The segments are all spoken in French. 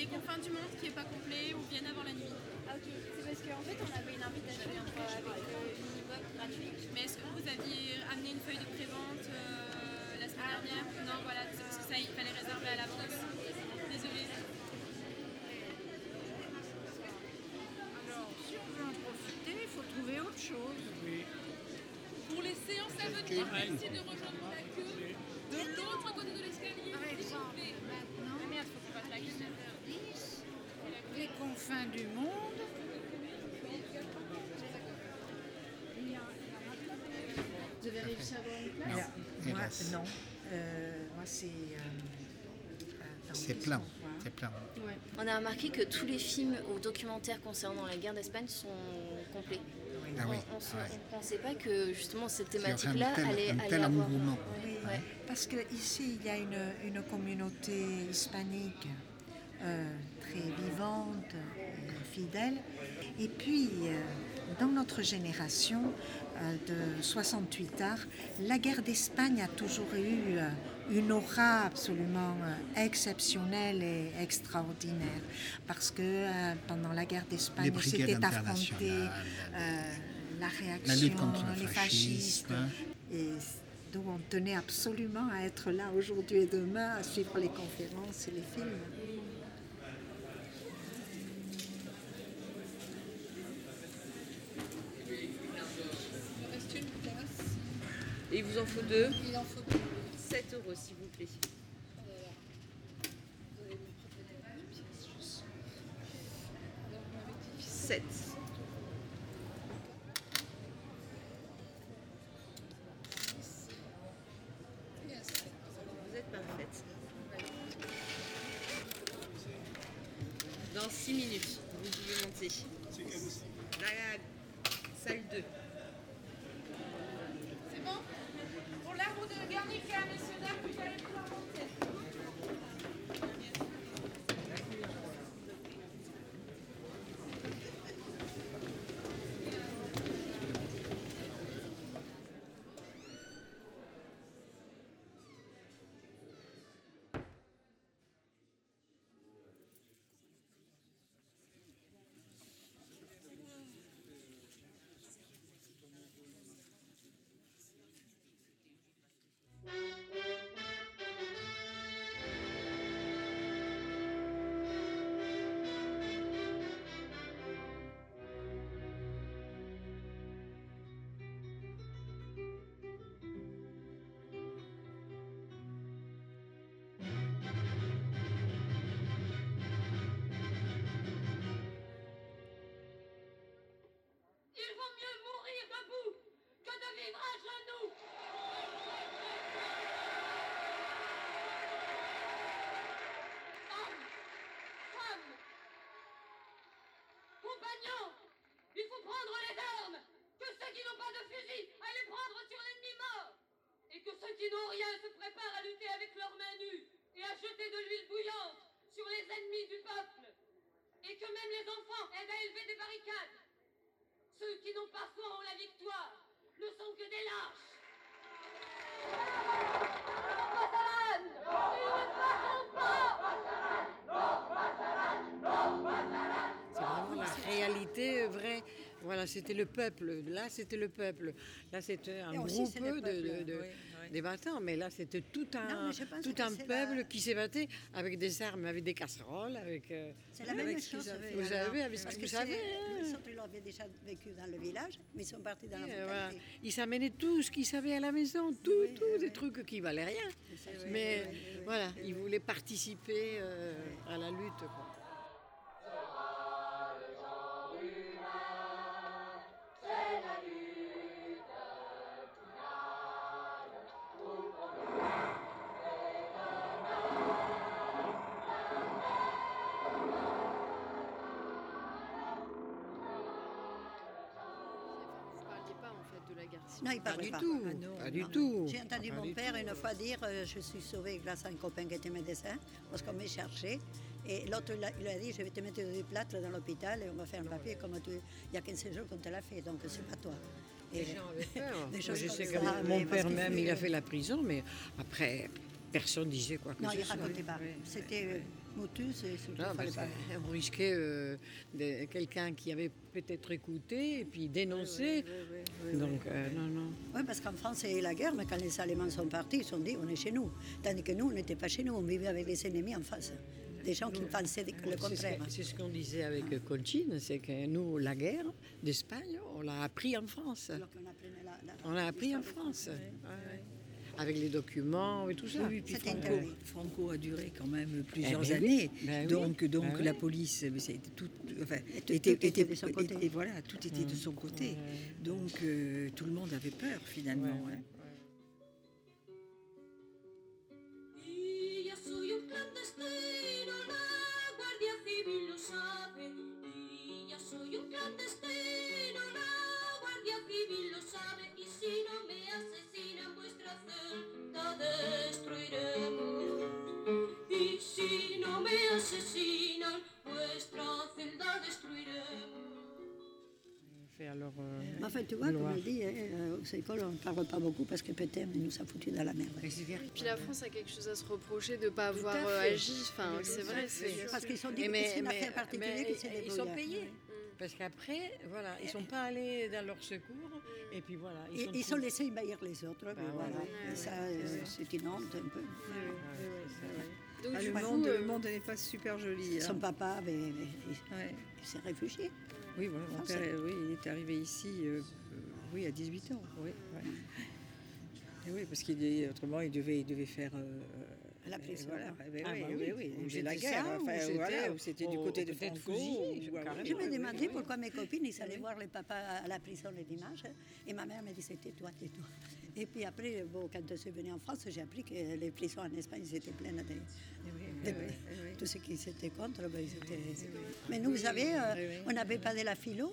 Les confins du monde qui n'est pas complet ou bien avant la nuit. Ah ok, c'est parce qu'en fait on avait une invitation avec une e gratuite. Mais est-ce que vous aviez amené une feuille de prévente euh, la semaine dernière? Non, voilà, c'est parce que ça, il fallait réserver à l'avance. Désolée. Alors, si on veut en profiter, il faut trouver autre chose. Pour les séances à venir, merci de rejoindre la queue de l'autre côté de l'escalier. Par s'il vous exemple, plaît. maintenant, Ah merde, faut qu'on fasse la queue. 10, confins du monde. Vous avez réussi à avoir une place Moi, non. Euh, moi, c'est. euh, C'est plein, c'est plein. Ouais. On a remarqué que tous les films ou documentaires concernant la guerre d'Espagne sont complets. Ah oui, on ne ouais. pensait pas que justement cette thématique-là allait, un allait tel avoir. engouement. Oui, Oui, ouais. parce qu'ici, il y a une, une communauté hispanique euh, très vivante et fidèle. Et puis, euh, dans notre génération euh, de 68 arts, la guerre d'Espagne a toujours eu euh, une aura absolument exceptionnelle et extraordinaire. Parce que pendant la guerre d'Espagne, c'était affronté la réaction, La les fascistes. Et donc on tenait absolument à être là aujourd'hui et demain, à suivre les conférences et les films. Il reste une place. Et il vous en faut deux Il en faut deux. 7 euros, s'il vous plaît. Vous allez me préparer une pièce juste. Alors, on avait dit 7. et un sept. Vous êtes parfaite. Dans 6 minutes, vous pouvez monter. La salle 2. Prendre les armes. Que ceux qui n'ont pas de fusil aillent prendre sur l'ennemi mort. Et que ceux qui n'ont rien se préparent à lutter avec leurs mains nues et à jeter de l'huile bouillante sur les ennemis du peuple. Et que même les enfants aident à élever des barricades. Ceux qui n'ont pas foi en la victoire ne sont que des lâches. Non, Passaran Ils ne passeront pas C'est vraiment la réalité vraie. Voilà, c'était le peuple. Là, c'était le peuple. Là, c'était un groupe de, de- de- oui, oui. des battants. Mais là, c'était tout Non, un, pense tout un peuple la- qui s'est battu avec des armes, avec des casseroles, avec. euh, C'est la avec même chose. Vous savez, avec ce que vous savez. hein. Autres, ils avaient déjà vécu dans le village, mais ils sont partis dans la voilà. Ils s'amenaient tout ce qu'ils savaient à la maison, tout, tout, des trucs qui valaient rien. Mais voilà, ils voulaient participer euh, à la lutte. quoi. Non, il Pas parlait du pas. tout, Ah non, pas du non. tout. J'ai entendu Pas mon du père tout. une fois dire euh, Je suis sauvé grâce à un copain qui était médecin, parce qu'on m'a cherché. Et l'autre, il a- il a dit Je vais te mettre du plâtre dans l'hôpital et on va faire un papier comme tu. Il y a 15 jours qu'on te l'a fait, donc c'est pas toi. Les gens avaient peur. des Moi, choses je sais que mon père même, il a fait la prison, mais après, personne disait quoi que Non, ce il soit. racontait pas. C'était euh. Motus, et Ah, bah, fallait pas. on risquait euh, quelqu'un qui avait peut-être écouté et puis dénoncé. Donc, euh, non, non. Oui, parce qu'en France, il y a eu la guerre, mais quand les Allemands sont partis, ils se sont dit on est chez nous. Tandis que nous, on n'était pas chez nous, on vivait avec les ennemis en face. Des gens qui pensaient le C'est contraire. C'est ce qu'on disait avec euh, Conchine, c'est que nous, la guerre d'Espagne, on l'a appris en France. Alors qu'on apprenait la- la- On l'a appris en France. Ouais, ouais. Avec les documents et tout ça. Oui, puis Franco, a duré quand même plusieurs Eh ben oui. années. Ben oui. donc donc Ben oui. la police, c'était tout, enfin, tout était, était était- de son côté. et, et voilà, tout était de son côté. Donc euh, tout le monde avait peur finalement. Ouais, hein. Fait alors, euh, Mais enfin, tu vois, comme Loire. je dis, hein, euh, aux écoles, on ne parle pas beaucoup parce que peut-être il nous a foutu dans la merde. Puis la France a quelque chose à se reprocher de ne pas Tout avoir euh, agi. Enfin, c'est vrai. c'est- Parce qu'ils sont dit Et mais- c'est une mais- affaire particulière mais qui s'est ils sont payés. Parce qu'après, voilà, ils sont pas allés dans leur secours. Et puis voilà. Ils, ils sont laissés envahir les autres, mais Bah, voilà. voilà. Et ça, c'est une honte un peu. Donc, Ah, le, monde, euh, le monde n'est pas super joli. Son hein. papa avait, il, Ouais. il s'est réfugié. Oui, voilà, mon père, oui, il est arrivé ici euh, euh, oui, à 18 ans. Oui, ouais. Et oui, parce qu'il autrement, il devait, il devait faire. euh, La prison. Voilà, Ah, oui, bah oui, oui. oui, la c'était guerre. ça, ou enfin, c'était voilà, ou c'était du côté de Franco. Je me demandais oui, pourquoi mes copines, ils allaient voir les papas à la prison les dimanches. Et ma mère me disait tais-toi, tais-toi. Et puis après, bon, quand je suis venue en France, j'ai appris que les prisons en Espagne ils étaient pleines de, de- oui, oui. tous ceux qui étaient contre. ben, ils étaient- Mais nous, vous savez, euh, oui, oui. on n'avait pas de la philo.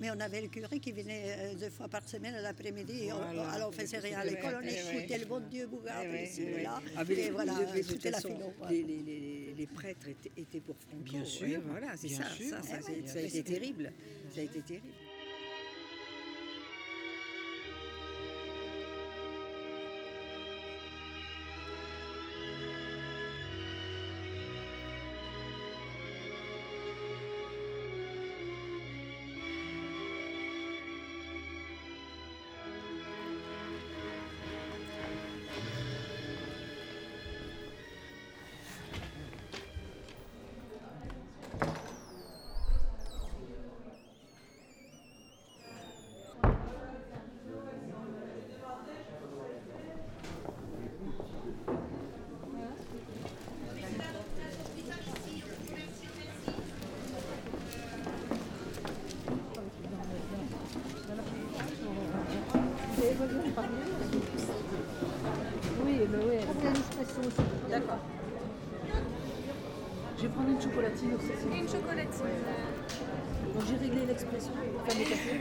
Mais on avait le curé qui venait euh, deux fois par semaine l'après-midi. Voilà. Alors on faisait rien à l'école, on écoutait le bon Dieu Bougard, Eh ici eh là. Ah, mais et les- voilà, c'était la philo. Les, les- les- les prêtres étaient, étaient pour Franco. Bien sûr, voilà, c'est ça. sûr. Ça, ça, Eh ouais, ça a été terrible. Ça a été terrible. D'accord. Je vais prendre une chocolatine aussi. Une chocolatine. Donc j'ai réglé l'expression. Enfin, le café.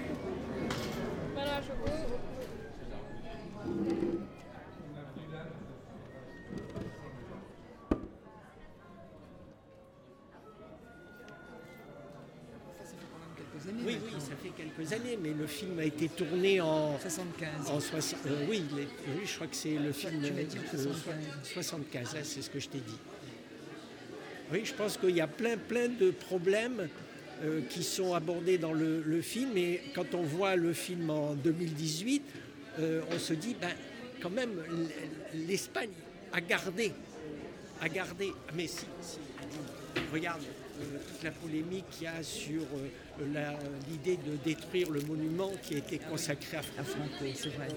Ça fait quelques années, mais le film a été tourné en 75. En euh, oui, il est- oui, je crois que c'est le film tu m'as dit euh, 75. 75, hein, c'est ce que je t'ai dit. Oui, je pense qu'il y a plein, plein de problèmes euh, qui sont abordés dans le, le film, et quand on voit le film en 2018, euh, on se dit, ben, quand même, l'Espagne a gardé, a gardé, mais si, si, regarde euh, toute la polémique qu'il y a sur euh, l'idée de détruire le monument qui a été consacré à Franco. c'est vrai.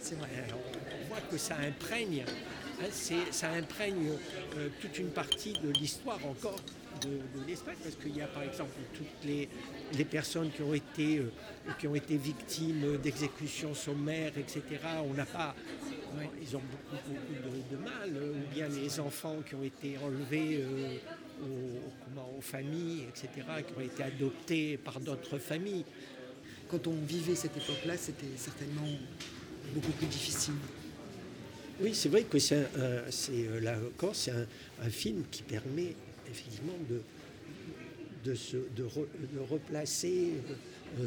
C'est vrai. Alors, on voit que ça imprègne, hein, c'est- ça imprègne euh, toute une partie de l'histoire encore de, de l'Espagne, parce qu'il y a par exemple toutes les, les personnes qui ont été, euh, qui ont été victimes d'exécutions sommaires, etc. On n'a pas, ils ont beaucoup, beaucoup de, de mal, euh, ou bien les enfants qui ont été enlevés euh, aux, comment, aux familles, etc., qui ont été adoptés par d'autres familles. Quand on vivait cette époque-là, c'était certainement beaucoup plus difficile. Oui, c'est vrai que c'est, un- un- c'est, euh, un, un film qui permet effectivement de, de, se, de, re- de replacer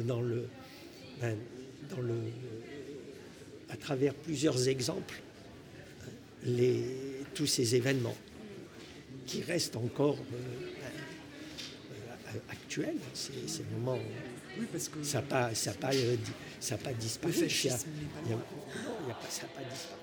dans le, ben, dans le, à travers plusieurs exemples les, tous ces événements. qui restent encore euh, euh, actuels. C'est ces moments. Oui, parce que ça n'a pas, ça pas, euh, ça pas disparu. Le fascisme Il y a- n'est pas il y a- mort. non, il y a pas- ça n'a pas disparu.